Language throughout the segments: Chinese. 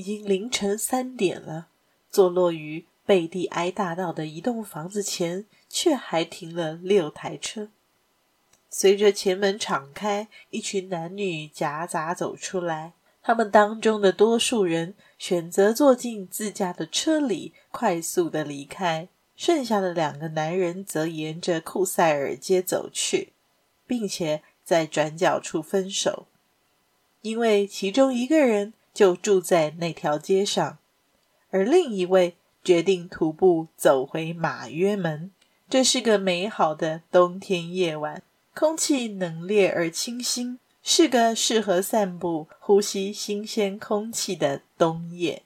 已经凌晨三点了，坐落于贝蒂埃大道的一栋房子前，却还停了六台车。随着前门敞开，一群男女夹杂走出来。他们当中的多数人选择坐进自家的车里，快速的离开。剩下的两个男人则沿着库塞尔街走去，并且在转角处分手，因为其中一个人。就住在那条街上，而另一位决定徒步走回马约门。这是个美好的冬天夜晚，空气冷冽而清新，是个适合散步、呼吸新鲜空气的冬夜。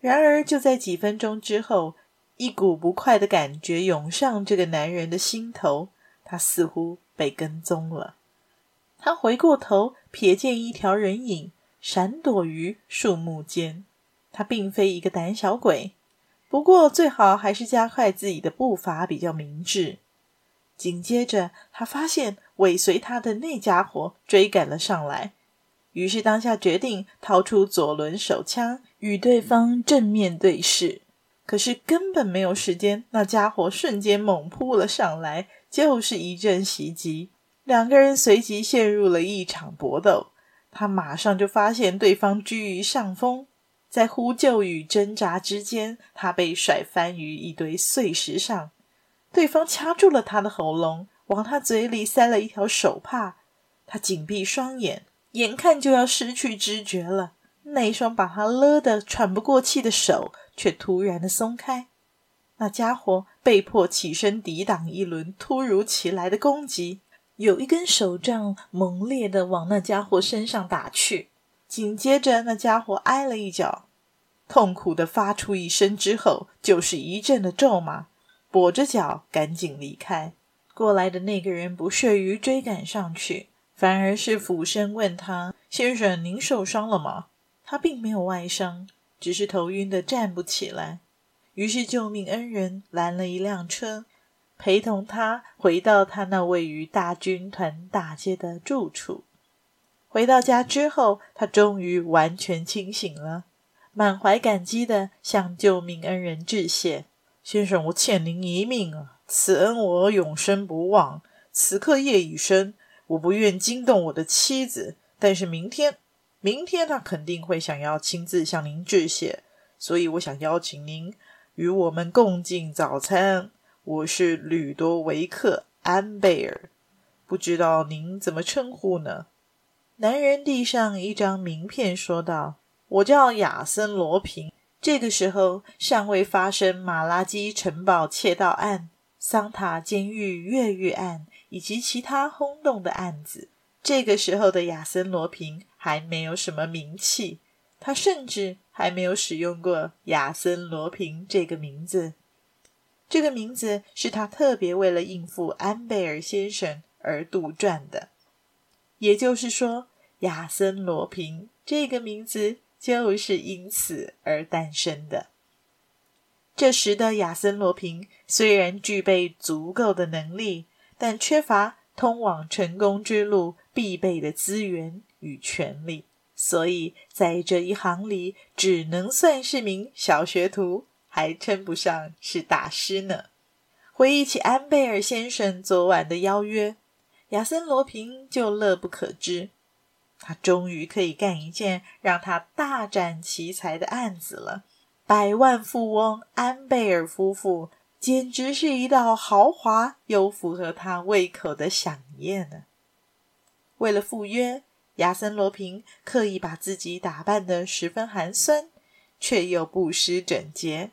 然而，就在几分钟之后，一股不快的感觉涌上这个男人的心头，他似乎被跟踪了。他回过头，瞥见一条人影。闪躲于树木间，他并非一个胆小鬼，不过最好还是加快自己的步伐比较明智。紧接着，他发现尾随他的那家伙追赶了上来，于是当下决定掏出左轮手枪与对方正面对视。可是根本没有时间，那家伙瞬间猛扑了上来，就是一阵袭击，两个人随即陷入了一场搏斗。他马上就发现对方居于上风，在呼救与挣扎之间，他被甩翻于一堆碎石上。对方掐住了他的喉咙，往他嘴里塞了一条手帕。他紧闭双眼，眼看就要失去知觉了。那双把他勒得喘不过气的手却突然的松开。那家伙被迫起身抵挡一轮突如其来的攻击。有一根手杖猛烈地往那家伙身上打去，紧接着那家伙挨了一脚，痛苦地发出一声之后，就是一阵的咒骂，跛着脚赶紧离开。过来的那个人不屑于追赶上去，反而是俯身问他：“先生，您受伤了吗？”他并没有外伤，只是头晕的站不起来。于是救命恩人拦了一辆车。陪同他回到他那位于大军团大街的住处。回到家之后，他终于完全清醒了，满怀感激地向救命恩人致谢：“先生，我欠您一命啊，此恩我永生不忘。此刻夜已深，我不愿惊动我的妻子，但是明天，明天他肯定会想要亲自向您致谢，所以我想邀请您与我们共进早餐。”我是吕多维克·安贝尔，不知道您怎么称呼呢？男人递上一张名片，说道：“我叫亚森·罗平。这个时候尚未发生马拉基城堡窃盗案、桑塔监狱越狱案以及其他轰动的案子。这个时候的亚森·罗平还没有什么名气，他甚至还没有使用过亚森·罗平这个名字。”这个名字是他特别为了应付安贝尔先生而杜撰的，也就是说，亚森·罗平这个名字就是因此而诞生的。这时的亚森·罗平虽然具备足够的能力，但缺乏通往成功之路必备的资源与权力，所以在这一行里只能算是名小学徒。还称不上是大师呢。回忆起安贝尔先生昨晚的邀约，亚森·罗平就乐不可支。他终于可以干一件让他大展奇才的案子了。百万富翁安贝尔夫妇简直是一道豪华又符合他胃口的饗宴呢。为了赴约，亚森·罗平刻意把自己打扮得十分寒酸，却又不失整洁。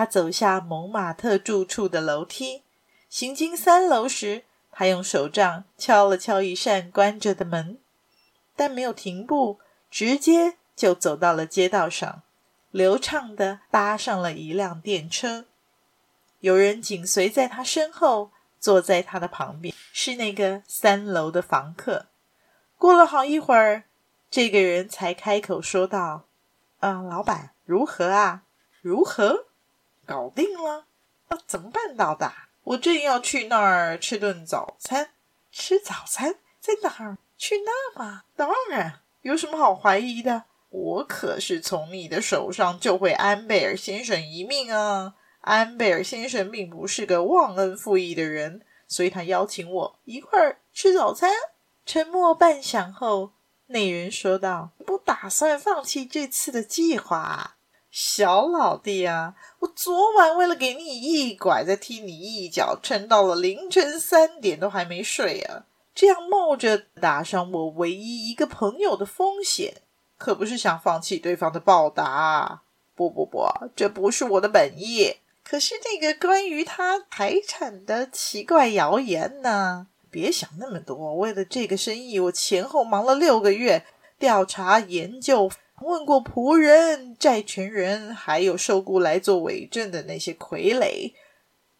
他走下蒙马特住处的楼梯，行经三楼时，他用手杖敲了敲一扇关着的门。但没有停步，直接就走到了街道上，流畅地搭上了一辆电车。有人紧随在他身后，坐在他的旁边，是那个三楼的房客。过了好一会儿，这个人才开口说道：“嗯，老板，如何啊？如何？搞定了？那，怎么办到的？我正要去那儿吃顿早餐。吃早餐？在哪儿？去那吗？当然，有什么好怀疑的？我可是从你的手上救回安贝尔先生一命啊！安贝尔先生并不是个忘恩负义的人，所以他邀请我一块儿吃早餐。”沉默半晌后，那人说道：“不打算放弃这次的计划，小老弟啊！我昨晚为了给你一拐，再踢你一脚，撑到了凌晨三点都还没睡啊！这样冒着打伤我唯一一个朋友的风险，可不是想放弃对方的报答。不不不，这不是我的本意。可是那个关于他财产的奇怪谣言呢？”别想那么多！为了这个生意，我前后忙了六个月，调查研究，问过仆人、债权人，还有受雇来做伪证的那些傀儡。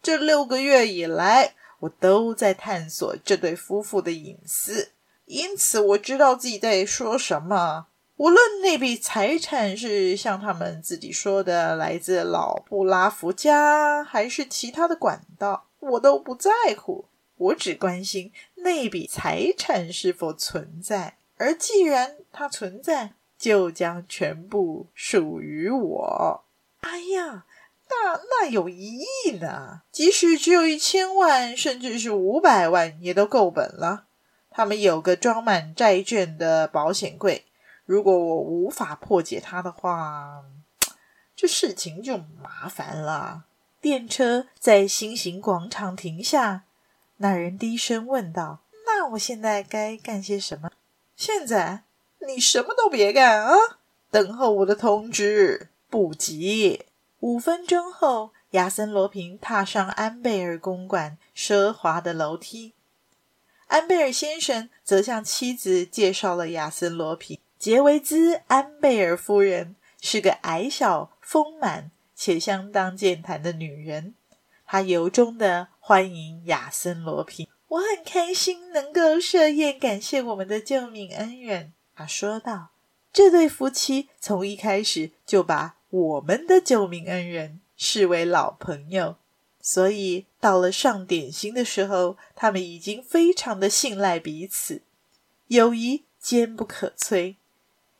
这六个月以来，我都在探索这对夫妇的隐私，因此我知道自己在说什么。无论那笔财产是像他们自己说的来自老布拉福家，还是其他的管道，我都不在乎。我只关心那笔财产是否存在，而既然它存在，就将全部属于我。哎呀，那那有一亿呢？即使只有一千万，甚至是五百万，也都够本了。他们有个装满债券的保险柜，如果我无法破解它的话，这事情就麻烦了。电车在新型广场停下。那人低声问道：“那我现在该干些什么？”“现在你什么都别干啊，等候我的通知。”“不急。”五分钟后，亚森·罗平踏上安贝尔公馆奢华的楼梯。安贝尔先生则向妻子介绍了亚森·罗平：杰维兹·安贝尔夫人是个矮小、丰满且相当健谈的女人。她由衷的欢迎亚森·罗平，我很开心能够设宴感谢我们的救命恩人。他说道：“这对夫妻从一开始就把我们的救命恩人视为老朋友，所以到了上点心的时候，他们已经非常的信赖彼此，友谊坚不可摧。”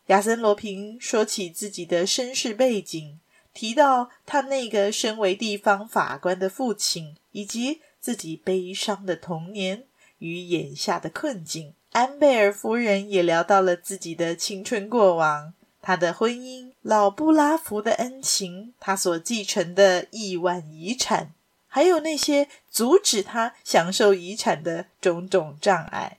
亚森·罗平说起自己的身世背景。提到他那个身为地方法官的父亲，以及自己悲伤的童年与眼下的困境，安贝尔夫人也聊到了自己的青春过往，她的婚姻，老布拉福的恩情，她所继承的亿万遗产，还有那些阻止她享受遗产的种种障碍，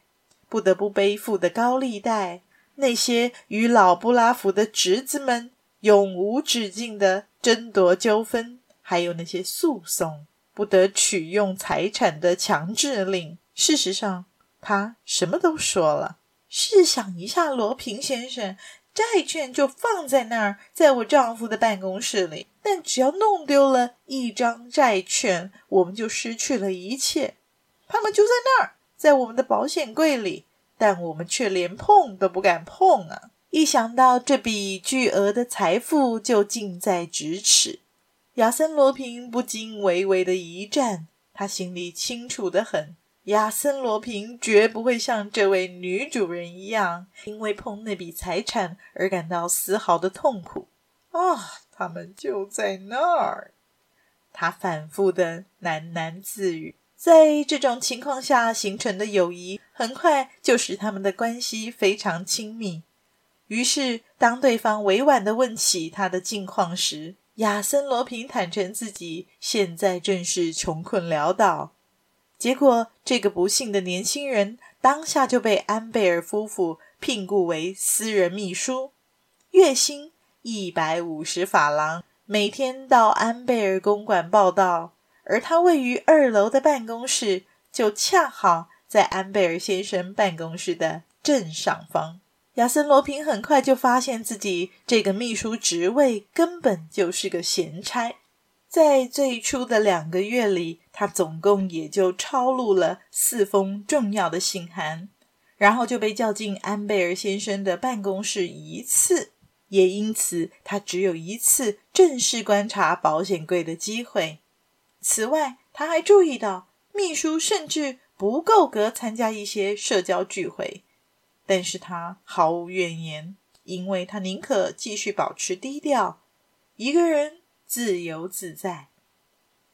不得不背负的高利贷，那些与老布拉福的侄子们。永无止境的争夺纠纷，还有那些诉讼，不得取用财产的强制令。事实上，他什么都说了。试想一下，罗平先生，债券就放在那儿，在我丈夫的办公室里。但只要弄丢了一张债券，我们就失去了一切。他们就在那儿，在我们的保险柜里，但我们却连碰都不敢碰啊！一想到这笔巨额的财富就近在咫尺，亚森·罗平不禁微微的一颤。他心里清楚得很，亚森·罗平绝不会像这位女主人一样，因为碰那笔财产而感到丝毫的痛苦。啊，他们就在那儿，他反复的喃喃自语。在这种情况下形成的友谊，很快就使他们的关系非常亲密。于是，当对方委婉的问起他的近况时，亚森·罗平坦诚自己现在正是穷困潦倒。结果，这个不幸的年轻人当下就被安贝尔夫妇聘雇为私人秘书，月薪一百五十法郎，每天到安贝尔公馆报到，而他位于二楼的办公室就恰好在安贝尔先生办公室的正上方。亚森·罗平很快就发现自己这个秘书职位根本就是个闲差。在最初的两个月里，他总共也就抄录了四封重要的信函，然后就被叫进安贝尔先生的办公室一次。也因此，他只有一次正式观察保险柜的机会。此外，他还注意到，秘书甚至不够格参加一些社交聚会。但是他毫无怨言，因为他宁可继续保持低调，一个人自由自在。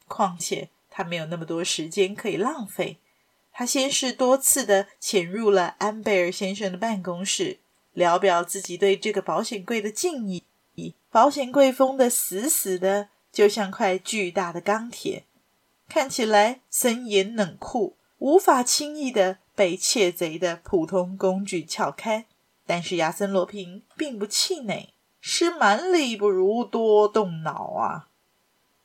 况且他没有那么多时间可以浪费。他先是多次的潜入了安贝尔先生的办公室，聊表自己对这个保险柜的敬意。保险柜封得死死的，就像块巨大的钢铁，看起来森严冷酷，无法轻易的。被窃贼的普通工具撬开，但是亚森·罗平并不气馁，是蛮力不如多动脑啊。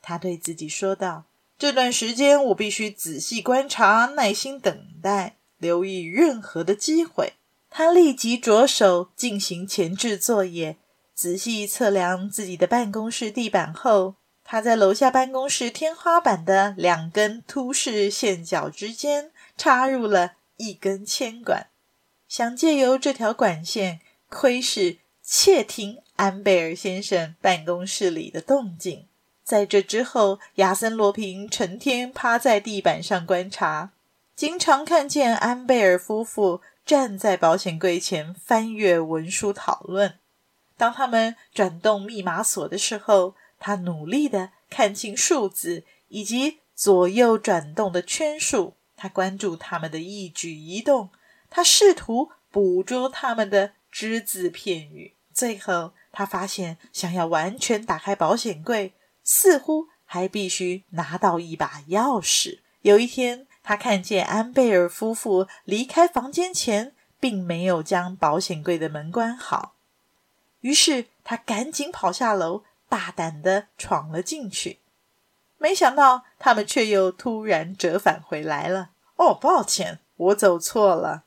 他对自己说道：“这段时间我必须仔细观察，耐心等待，留意任何的机会。”他立即着手进行前置作业，仔细测量自己的办公室地板后，他在楼下办公室天花板的两根凸式线脚之间插入了。一根铅管，想借由这条管线窥视、窃听安贝尔先生办公室里的动静。在这之后，亚森·罗平成天趴在地板上观察，经常看见安贝尔夫妇站在保险柜前翻阅文书讨论。当他们转动密码锁的时候，他努力地看清数字以及左右转动的圈数。他关注他们的一举一动，他试图捕捉他们的只字片语。最后，他发现，想要完全打开保险柜，似乎还必须拿到一把钥匙。有一天，他看见安贝尔夫妇离开房间前，并没有将保险柜的门关好，于是他赶紧跑下楼，大胆的闯了进去。没想到，他们却又突然折返回来了。哦，抱歉，我走错了。”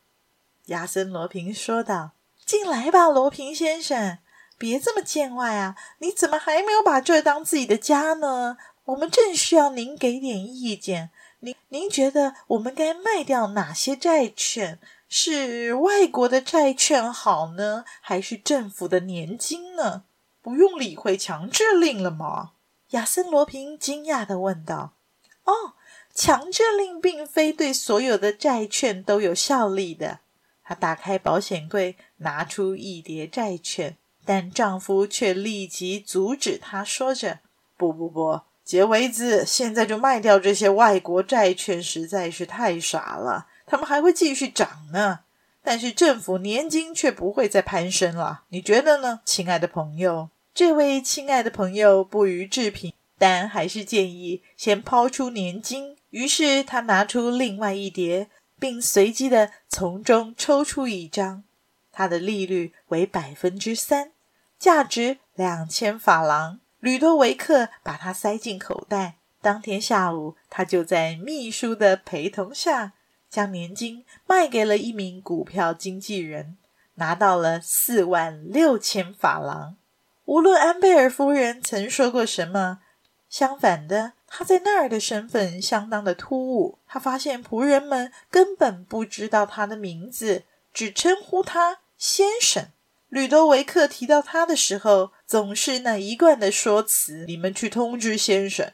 亚森·罗平说道。“进来吧，罗平先生，别这么见外啊！你怎么还没有把这当自己的家呢？我们正需要您给点意见。您您觉得我们该卖掉哪些债券？是外国的债券好呢，还是政府的年金呢？不用理会强制令了吗？”亚森·罗平惊讶的问道。“哦。”强制令并非对所有的债券都有效力的。她打开保险柜，拿出一叠债券，但丈夫却立即阻止她，说着：“不不不，杰维兹，现在就卖掉这些外国债券实在是太傻了，他们还会继续涨呢。但是政府年金却不会再攀升了，你觉得呢，亲爱的朋友？”这位亲爱的朋友不予置评，但还是建议先抛出年金。于是他拿出另外一叠，并随机地从中抽出一张，它的利率为百分之三，价值两千法郎。吕多维克把它塞进口袋。当天下午，他就在秘书的陪同下，将年金卖给了一名股票经纪人，拿到了四万六千法郎。无论安贝尔夫人曾说过什么，相反的。他在那儿的身份相当的突兀。他发现仆人们根本不知道他的名字，只称呼他先生。吕多维克提到他的时候，总是那一贯的说辞：“你们去通知先生。”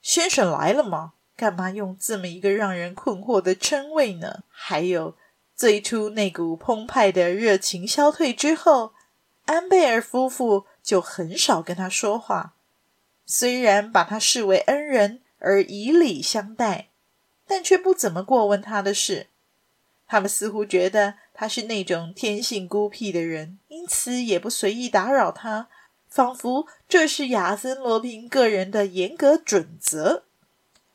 先生来了吗？干嘛用这么一个让人困惑的称谓呢？还有，最初那股澎湃的热情消退之后，安贝尔夫妇就很少跟他说话。虽然把他视为恩人而以礼相待，但却不怎么过问他的事。他们似乎觉得他是那种天性孤僻的人，因此也不随意打扰他，仿佛这是亚森·罗平个人的严格准则。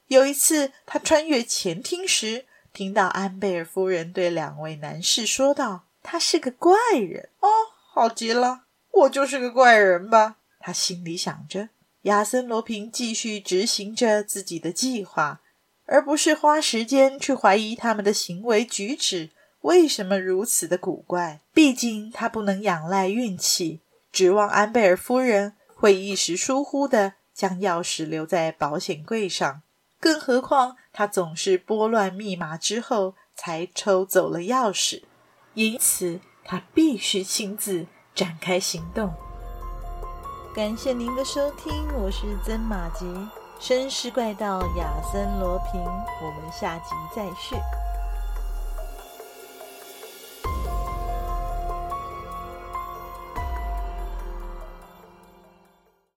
有一次，他穿越前厅时，听到安贝尔夫人对两位男士说道：“他是个怪人。”哦，好极了，我就是个怪人吧？他心里想着。亚森·罗平继续执行着自己的计划，而不是花时间去怀疑他们的行为举止，为什么如此的古怪。毕竟他不能仰赖运气，指望安贝尔夫人会一时疏忽地将钥匙留在保险柜上。更何况他总是拨乱密码之后才抽走了钥匙，因此他必须亲自展开行动。感谢您的收听，我是曾马吉，绅士怪盗亚森罗平，我们下集再续。